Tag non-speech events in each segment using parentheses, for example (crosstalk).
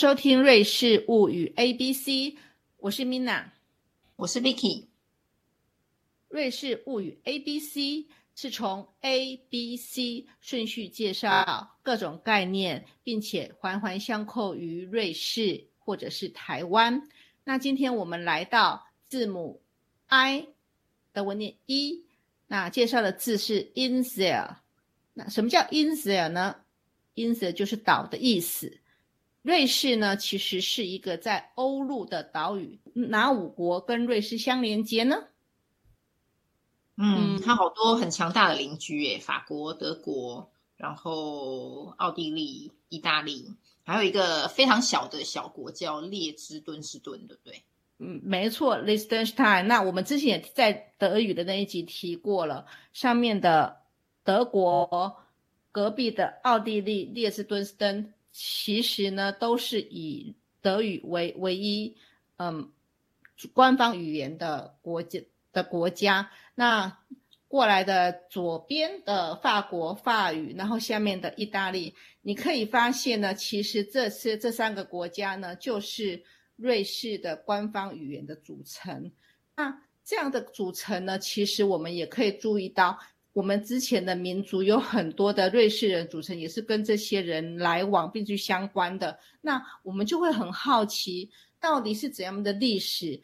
收听《瑞士物语 A B C》，我是 Mina，我是 Vicky。瑞士物语 A B C 是从 A B C 顺序介绍各种概念，并且环环相扣于瑞士或者是台湾。那今天我们来到字母 I 的文念一，那介绍的字是 Insel。那什么叫 Insel 呢？Insel 就是岛的意思。瑞士呢，其实是一个在欧陆的岛屿。哪五国跟瑞士相连接呢？嗯，它好多很强大的邻居，耶，法国、德国，然后奥地利、意大利，还有一个非常小的小国叫列支敦士顿，对不对？嗯，没错，Liechtenstein。那我们之前也在德语的那一集提过了，上面的德国，隔壁的奥地利列支敦士登。其实呢，都是以德语为唯一，嗯，官方语言的国家的国家。那过来的左边的法国法语，然后下面的意大利，你可以发现呢，其实这些这三个国家呢，就是瑞士的官方语言的组成。那这样的组成呢，其实我们也可以注意到。我们之前的民族有很多的瑞士人组成，也是跟这些人来往并去相关的。那我们就会很好奇，到底是怎样的历史，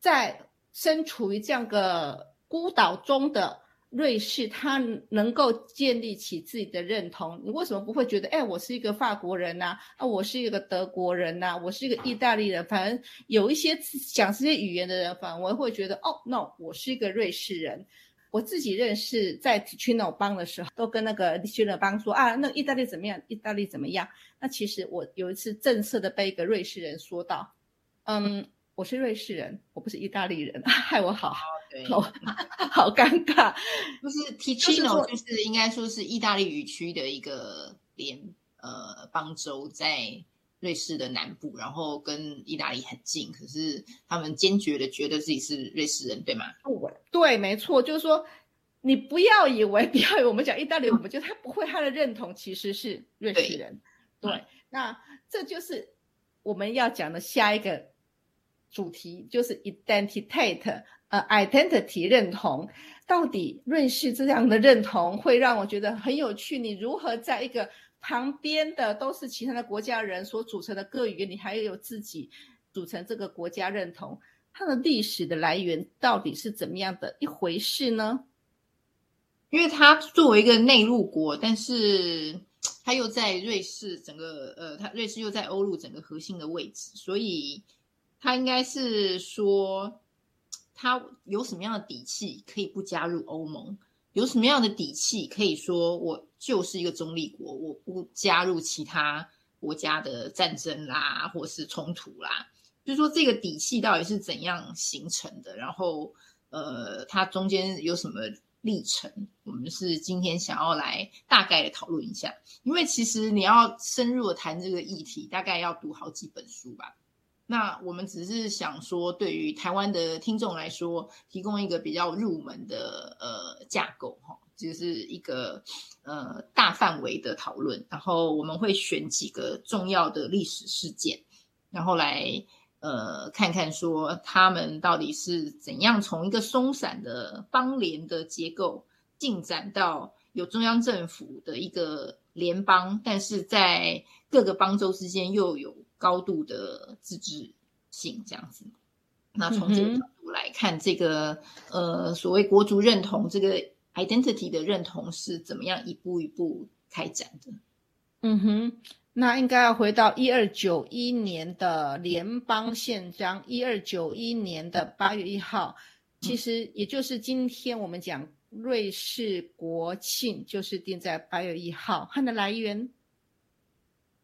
在身处于这样个孤岛中的瑞士，他能够建立起自己的认同？你为什么不会觉得，哎，我是一个法国人呐？啊，我是一个德国人呐？我是一个意大利人？反正有一些讲这些语言的人，反而会觉得，哦，no，我是一个瑞士人。我自己认识在 Ticino 帮的时候，都跟那个 Ticino 帮说啊，那意大利怎么样？意大利怎么样？那其实我有一次正色的被一个瑞士人说到，嗯，我是瑞士人，我不是意大利人，害我好 (laughs) 好好尴尬。(laughs) 不是 Ticino，就是应该说是意大利语区的一个联呃邦州在。瑞士的南部，然后跟意大利很近，可是他们坚决的觉得自己是瑞士人，对吗？对，没错，就是说，你不要以为，不要以为我们讲意大利，我们觉得他不会，他的认同其实是瑞士人。对，那这就是我们要讲的下一个主题，就是 identity，呃，identity 认同，到底瑞士这样的认同会让我觉得很有趣。你如何在一个旁边的都是其他的国家人所组成的各语言，你还有自己组成这个国家认同，它的历史的来源到底是怎么样的一回事呢？因为它作为一个内陆国，但是它又在瑞士整个呃，它瑞士又在欧陆整个核心的位置，所以它应该是说，它有什么样的底气可以不加入欧盟？有什么样的底气可以说我就是一个中立国，我不加入其他国家的战争啦，或是冲突啦？就是说这个底气到底是怎样形成的？然后，呃，它中间有什么历程？我们是今天想要来大概的讨论一下。因为其实你要深入的谈这个议题，大概要读好几本书吧。那我们只是想说，对于台湾的听众来说，提供一个比较入门的呃架构哈，就是一个呃大范围的讨论。然后我们会选几个重要的历史事件，然后来呃看看说他们到底是怎样从一个松散的邦联的结构进展到有中央政府的一个联邦，但是在各个邦州之间又有。高度的自治性这样子，那从这个角度来看，这个呃所谓国族认同这个 identity 的认同是怎么样一步一步开展的？嗯哼，那应该要回到一二九一年的联邦宪章，一二九一年的八月一号，其实也就是今天我们讲瑞士国庆，就是定在八月一号，它的来源。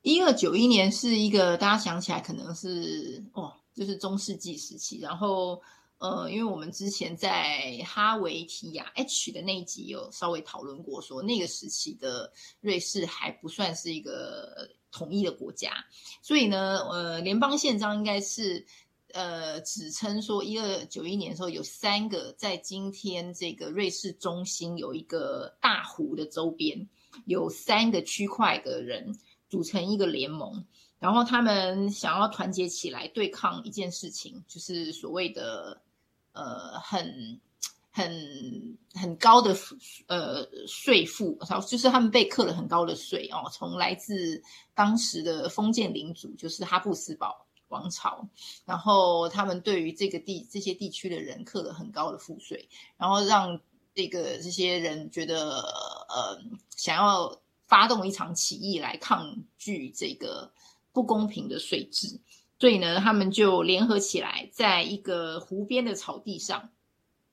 一二九一年是一个大家想起来可能是哦，就是中世纪时期。然后呃，因为我们之前在哈维提亚 H 的那一集有稍微讨论过，说那个时期的瑞士还不算是一个统一的国家，所以呢，呃，联邦宪章应该是呃指称说一二九一年的时候有三个在今天这个瑞士中心有一个大湖的周边有三个区块的人。组成一个联盟，然后他们想要团结起来对抗一件事情，就是所谓的呃很很很高的呃税负，然后就是他们被课了很高的税哦，从来自当时的封建领主，就是哈布斯堡王朝，然后他们对于这个地这些地区的人刻了很高的赋税，然后让这个这些人觉得呃想要发动一场起义来抗拒这个。不公平的税制，所以呢，他们就联合起来，在一个湖边的草地上，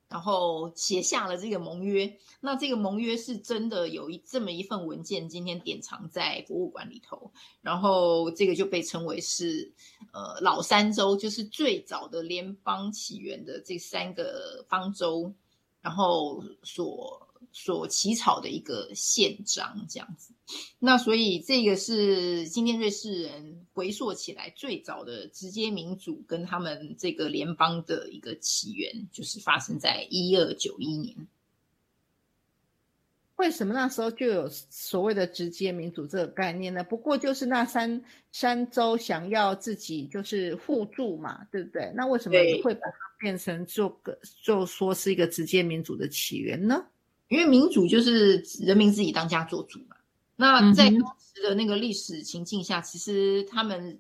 然后写下了这个盟约。那这个盟约是真的有一这么一份文件，今天典藏在博物馆里头。然后这个就被称为是呃老三州，就是最早的联邦起源的这三个方舟，然后所。所起草的一个宪章，这样子。那所以这个是今天瑞士人回溯起来最早的直接民主跟他们这个联邦的一个起源，就是发生在一二九一年。为什么那时候就有所谓的直接民主这个概念呢？不过就是那三三州想要自己就是互助嘛，对不对？那为什么会把它变成做个就说是一个直接民主的起源呢？因为民主就是人民自己当家做主嘛。那在当时的那个历史情境下，其实他们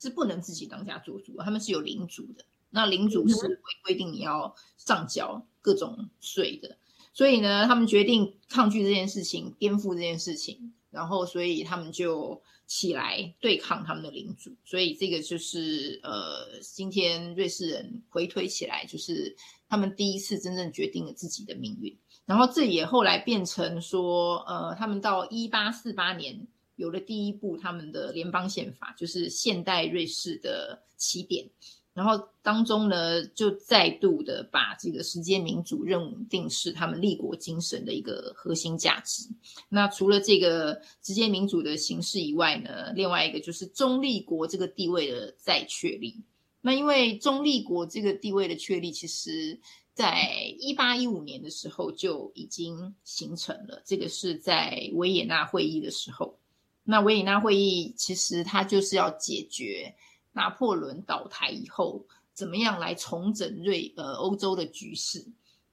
是不能自己当家做主，他们是有领主的。那领主是会规定你要上缴各种税的，所以呢，他们决定抗拒这件事情，颠覆这件事情，然后所以他们就起来对抗他们的领主。所以这个就是呃，今天瑞士人回推起来，就是他们第一次真正决定了自己的命运。然后这也后来变成说，呃，他们到一八四八年有了第一部他们的联邦宪法，就是现代瑞士的起点。然后当中呢，就再度的把这个时间民主认定是他们立国精神的一个核心价值。那除了这个直接民主的形式以外呢，另外一个就是中立国这个地位的再确立。那因为中立国这个地位的确立，其实。在一八一五年的时候就已经形成了，这个是在维也纳会议的时候。那维也纳会议其实它就是要解决拿破仑倒台以后怎么样来重整瑞呃欧洲的局势。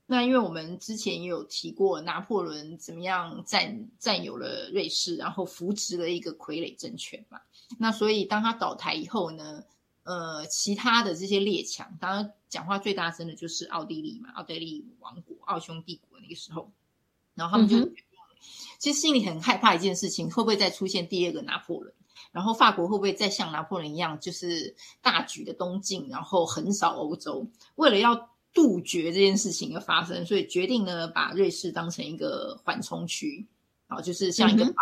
那因为我们之前也有提过拿破仑怎么样占占有了瑞士，然后扶植了一个傀儡政权嘛。那所以当他倒台以后呢？呃，其他的这些列强，当然讲话最大声的就是奥地利嘛，奥地利王国、奥匈帝国那个时候，然后他们就其实心里很害怕一件事情，会不会再出现第二个拿破仑？然后法国会不会再像拿破仑一样，就是大举的东进，然后横扫欧洲？为了要杜绝这件事情的发生，所以决定呢，把瑞士当成一个缓冲区，啊，就是像一个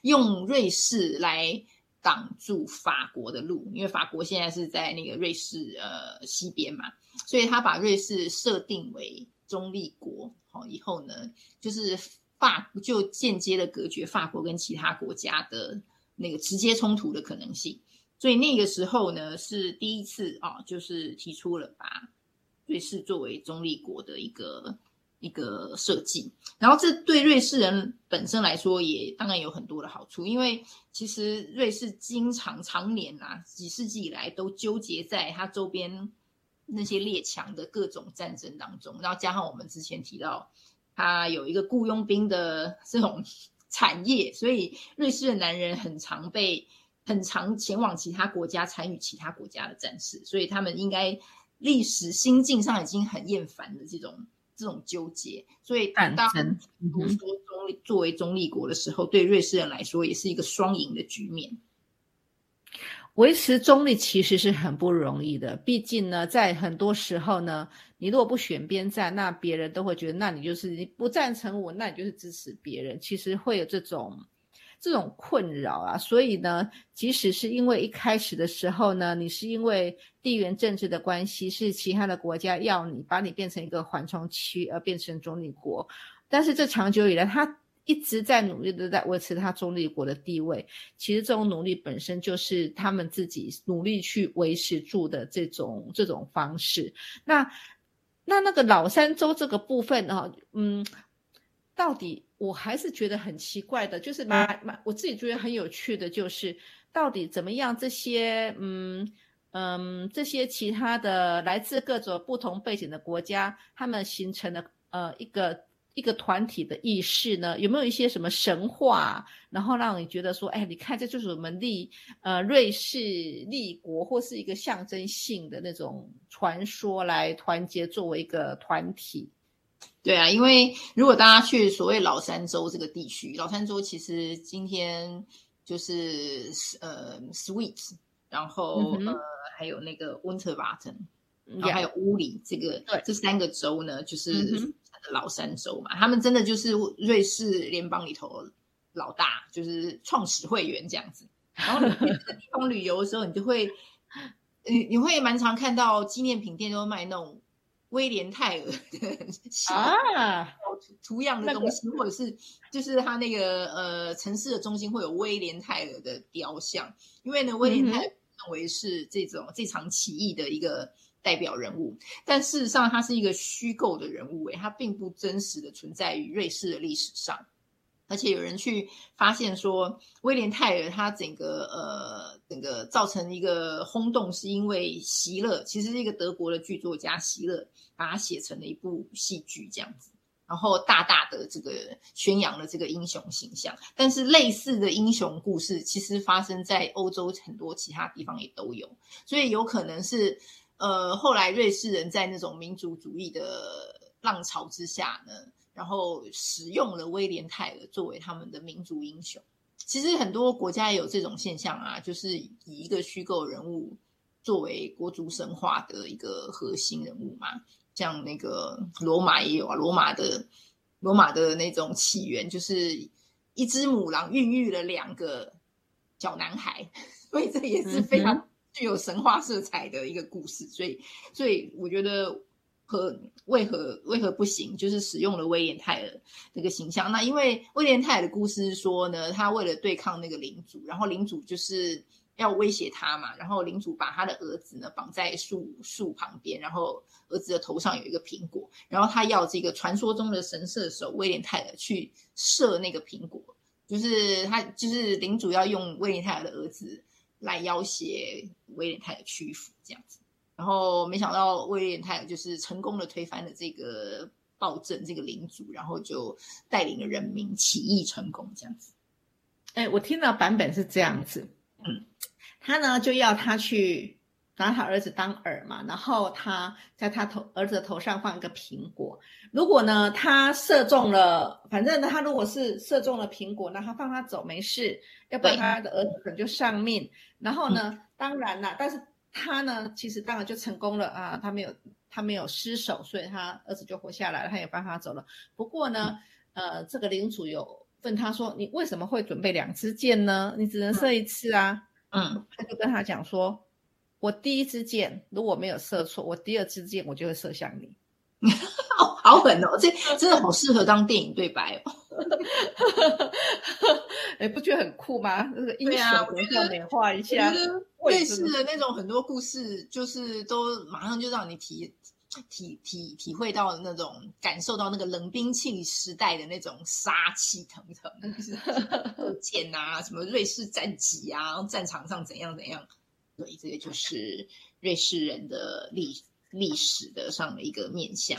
用瑞士来。挡住法国的路，因为法国现在是在那个瑞士呃西边嘛，所以他把瑞士设定为中立国。好，以后呢，就是法就间接的隔绝法国跟其他国家的那个直接冲突的可能性。所以那个时候呢，是第一次啊，就是提出了把瑞士作为中立国的一个。一个设计，然后这对瑞士人本身来说也当然有很多的好处，因为其实瑞士经常常年啊几世纪以来都纠结在它周边那些列强的各种战争当中，然后加上我们之前提到它有一个雇佣兵的这种产业，所以瑞士的男人很常被很常前往其他国家参与其他国家的战事，所以他们应该历史心境上已经很厌烦的这种。这种纠结，所以当说中立作为中立国的时候，对瑞士人来说也是一个双赢的局面。维持中立其实是很不容易的，毕竟呢，在很多时候呢，你如果不选边站，那别人都会觉得，那你就是你不赞成我，那你就是支持别人。其实会有这种。这种困扰啊，所以呢，即使是因为一开始的时候呢，你是因为地缘政治的关系，是其他的国家要你把你变成一个缓冲区而变成中立国，但是这长久以来，他一直在努力的在维持他中立国的地位。其实这种努力本身就是他们自己努力去维持住的这种这种方式。那那那个老三州这个部分呢，嗯。到底我还是觉得很奇怪的，就是蛮蛮我自己觉得很有趣的，就是到底怎么样？这些嗯嗯，这些其他的来自各种不同背景的国家，他们形成了呃一个一个团体的意识呢？有没有一些什么神话，然后让你觉得说，哎，你看这就是我们立呃瑞士立国或是一个象征性的那种传说来团结作为一个团体？对啊，因为如果大家去所谓老三州这个地区，老三州其实今天就是呃，Sweet，然后呃，还有那个 Winterbatten，然后还有乌里，这个这三个州呢，就是老三州嘛，他们真的就是瑞士联邦里头老大，就是创始会员这样子。然后你去这个地方旅游的时候，你就会，你你会蛮常看到纪念品店都卖那种。威廉泰尔的 (laughs) 啊图样的东西，或者是就是他那个呃城市的中心会有威廉泰尔的雕像，因为呢威廉泰尔认为是这种这场起义的一个代表人物，但事实上他是一个虚构的人物，诶，他并不真实的存在于瑞士的历史上。而且有人去发现说，威廉泰尔他整个呃整个造成一个轰动，是因为席勒，其实是一个德国的剧作家席勒把它写成了一部戏剧这样子，然后大大的这个宣扬了这个英雄形象。但是类似的英雄故事，其实发生在欧洲很多其他地方也都有，所以有可能是呃后来瑞士人在那种民族主义的浪潮之下呢。然后使用了威廉泰勒作为他们的民族英雄。其实很多国家也有这种现象啊，就是以一个虚构人物作为国族神话的一个核心人物嘛。像那个罗马也有啊，罗马的罗马的那种起源就是一只母狼孕育了两个小男孩，(laughs) 所以这也是非常具有神话色彩的一个故事。所以，所以我觉得。和为何为何不行？就是使用了威廉泰尔那个形象。那因为威廉泰尔的故事说呢，他为了对抗那个领主，然后领主就是要威胁他嘛，然后领主把他的儿子呢绑在树树旁边，然后儿子的头上有一个苹果，然后他要这个传说中的神射手威廉泰尔去射那个苹果，就是他就是领主要用威廉泰尔的儿子来要挟威廉泰尔屈服这样子。然后没想到威廉泰就是成功的推翻了这个暴政，这个领主，然后就带领了人民起义成功，这样子。哎，我听到版本是这样子，嗯，(clears throat) 他呢就要他去拿他儿子当饵嘛，然后他在他头儿子头上放一个苹果，如果呢他射中了，反正他如果是射中了苹果，那他放他走没事，要不然他的儿子可能就丧命。然后呢，当然啦，但是。他呢，其实当然就成功了啊，他没有他没有失手，所以他儿子就活下来了，他也帮他走了。不过呢，呃，这个领主有问他说：“你为什么会准备两支箭呢？你只能射一次啊。”嗯，他就跟他讲说：“我第一支箭如果没有射错，我第二支箭我就会射向你。(laughs) ”好狠哦！(laughs) 这真的好适合当电影对白哦。(laughs) 哎，不觉得很酷吗？那个英雄要美化一下。类似的那种很多故事，就是都马上就让你体体体体会到那种感受到那个冷兵器时代的那种杀气腾腾，就是剑啊，什么瑞士战旗啊，战场上怎样怎样。对，这个就是瑞士人的历历史的上的一个面相。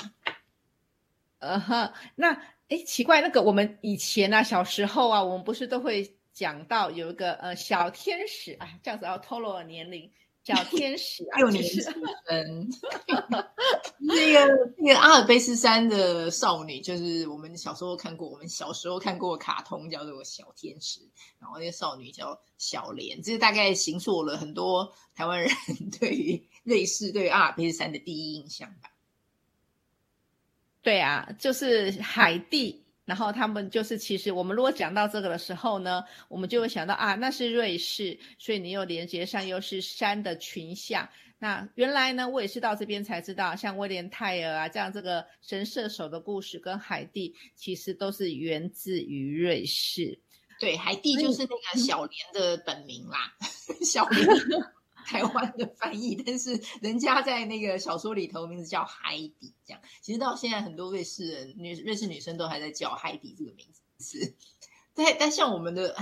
呃哈，那哎，奇怪，那个我们以前啊，小时候啊，我们不是都会讲到有一个呃小天使啊，这样子要透露了年龄，小天使啊，(laughs) 六年级生，(laughs) (laughs) 那个那个阿尔卑斯山的少女，就是我们小时候看过，我们小时候看过卡通叫做小天使，然后那个少女叫小莲，这是大概形塑了很多台湾人对于瑞士对于阿尔卑斯山的第一印象吧。对啊，就是海地，然后他们就是其实我们如果讲到这个的时候呢，我们就会想到啊，那是瑞士，所以你又连接上又是山的群像。那原来呢，我也是到这边才知道，像威廉泰尔啊这样这个神射手的故事跟海地其实都是源自于瑞士。对，海地就是那个小莲的本名啦，(laughs) 小莲。(laughs) 台湾的翻译，(laughs) 但是人家在那个小说里头名字叫海底，这样其实到现在很多瑞士人女瑞士女生都还在叫海底这个名字。是但但像我们的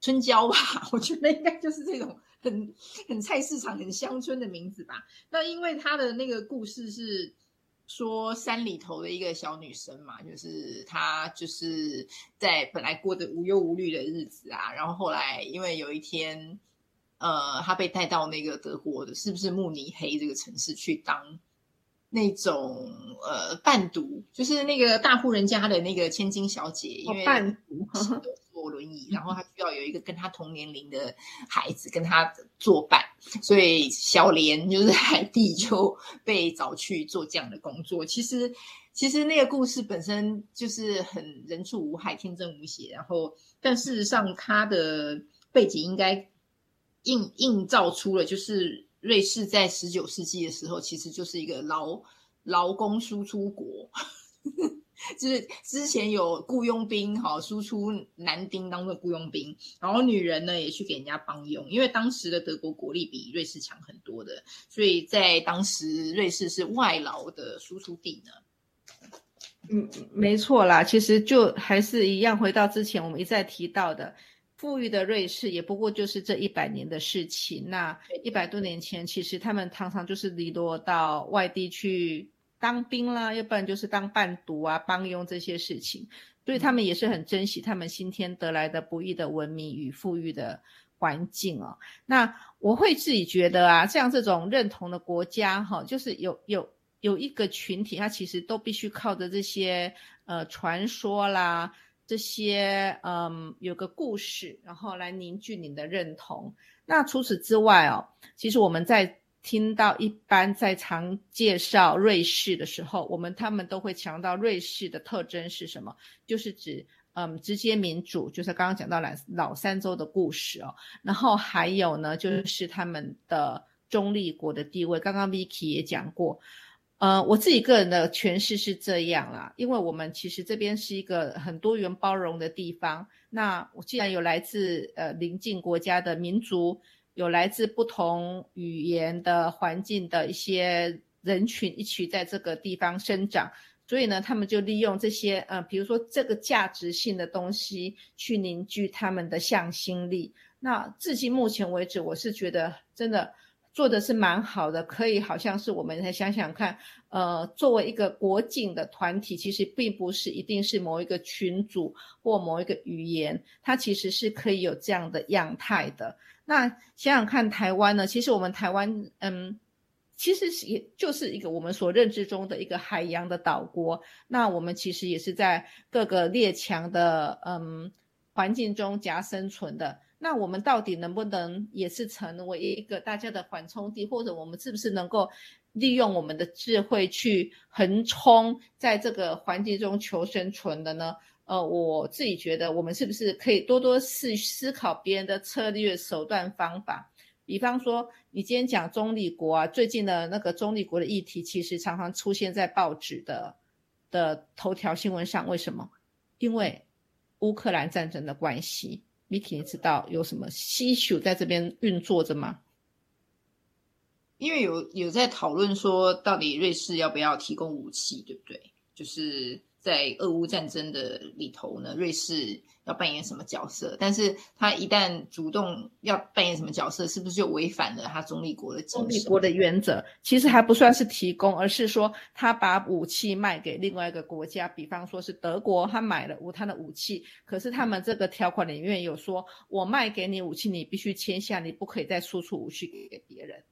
春娇吧，(laughs) 我觉得应该就是这种很很菜市场、很乡村的名字吧。那因为他的那个故事是说山里头的一个小女生嘛，就是她就是在本来过着无忧无虑的日子啊，然后后来因为有一天，呃，他被带到那个德国的，是不是慕尼黑这个城市去当？那种呃伴读，就是那个大户人家的那个千金小姐，因为伴读 (laughs) 坐轮椅，然后她需要有一个跟她同年龄的孩子跟她作伴，所以小莲就是海蒂就 (laughs) 被找去做这样的工作。其实其实那个故事本身就是很人畜无害、天真无邪，然后但事实上他的背景应该映映照出了就是。瑞士在十九世纪的时候，其实就是一个劳劳工输出国，就是之前有雇佣兵哈，输出男丁当做雇佣兵，然后女人呢也去给人家帮佣，因为当时的德国国力比瑞士强很多的，所以在当时瑞士是外劳的输出地呢。嗯，没错啦，其实就还是一样，回到之前我们一再提到的。富裕的瑞士也不过就是这一百年的事情。那一百多年前，其实他们常常就是离落到外地去当兵啦，要不然就是当伴读啊、帮佣这些事情。所以他们也是很珍惜他们今天得来的不易的文明与富裕的环境哦。那我会自己觉得啊，像这种认同的国家哈，就是有有有一个群体，他其实都必须靠着这些呃传说啦。这些嗯，有个故事，然后来凝聚你的认同。那除此之外哦，其实我们在听到一般在常介绍瑞士的时候，我们他们都会强调瑞士的特征是什么？就是指嗯，直接民主，就是刚刚讲到老老三州的故事哦。然后还有呢，就是他们的中立国的地位。刚刚 Vicky 也讲过。呃，我自己个人的诠释是这样啦，因为我们其实这边是一个很多元包容的地方。那我既然有来自呃邻近国家的民族，有来自不同语言的环境的一些人群一起在这个地方生长，所以呢，他们就利用这些呃，比如说这个价值性的东西去凝聚他们的向心力。那至今目前为止，我是觉得真的。做的是蛮好的，可以好像是我们来想想看，呃，作为一个国境的团体，其实并不是一定是某一个群组或某一个语言，它其实是可以有这样的样态的。那想想看，台湾呢？其实我们台湾，嗯，其实是也就是一个我们所认知中的一个海洋的岛国。那我们其实也是在各个列强的嗯环境中夹生存的。那我们到底能不能也是成为一个大家的缓冲地，或者我们是不是能够利用我们的智慧去横冲在这个环境中求生存的呢？呃，我自己觉得我们是不是可以多多思思考别人的策略、手段、方法？比方说，你今天讲中立国啊，最近的那个中立国的议题，其实常常出现在报纸的的头条新闻上。为什么？因为乌克兰战争的关系。Miki，你知道有什么需求在这边运作着吗？因为有有在讨论说，到底瑞士要不要提供武器，对不对？就是。在俄乌战争的里头呢，瑞士要扮演什么角色？但是他一旦主动要扮演什么角色，是不是就违反了他中立国的中立国的原则？其实还不算是提供，而是说他把武器卖给另外一个国家，比方说是德国，他买了无他的武器，可是他们这个条款里面有说，我卖给你武器，你必须签下，你不可以再输出武器给别人。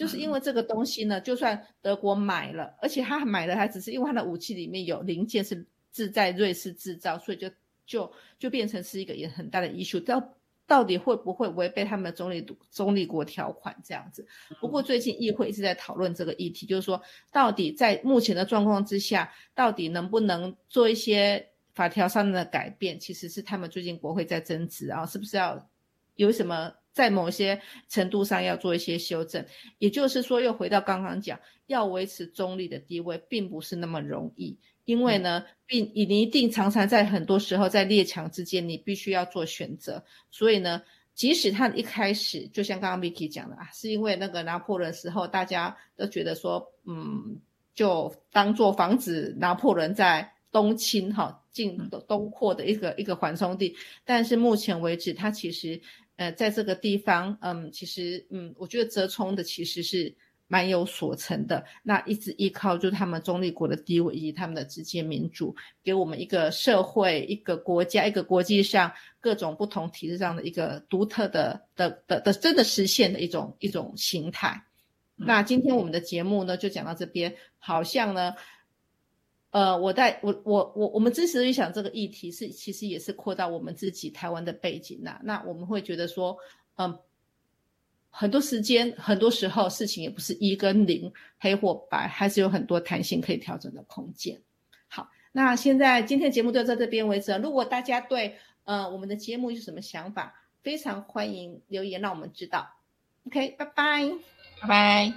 就是因为这个东西呢，就算德国买了，而且他买了，还只是因为他的武器里面有零件是自在瑞士制造，所以就就就变成是一个也很大的 issue。到到底会不会违背他们的中立中立国条款这样子？不过最近议会一直在讨论这个议题，就是说到底在目前的状况之下，到底能不能做一些法条上的改变？其实是他们最近国会在争执啊，是不是要有什么？在某些程度上要做一些修正，也就是说，又回到刚刚讲，要维持中立的地位，并不是那么容易。因为呢，并你一定常常在很多时候在列强之间，你必须要做选择。所以呢，即使他一开始就像刚刚 Vicky 讲的啊，是因为那个拿破仑时候，大家都觉得说，嗯，就当做防止拿破仑在东侵哈。进东东扩的一个一个缓冲地，但是目前为止，他其实呃在这个地方，嗯，其实嗯，我觉得折冲的其实是。蛮有所成的，那一直依靠就是他们中立国的地位以及他们的直接民主，给我们一个社会、一个国家、一个国际上各种不同体制上的一个独特的的的的真的实现的一种一种形态。那今天我们的节目呢就讲到这边，好像呢，呃，我在我我我我们支持预想这个议题是其实也是扩大我们自己台湾的背景呐，那我们会觉得说，嗯。很多时间，很多时候事情也不是一跟零，黑或白，还是有很多弹性可以调整的空间。好，那现在今天节目就到这边为止。如果大家对呃我们的节目有什么想法，非常欢迎留言让我们知道。OK，拜拜，拜拜。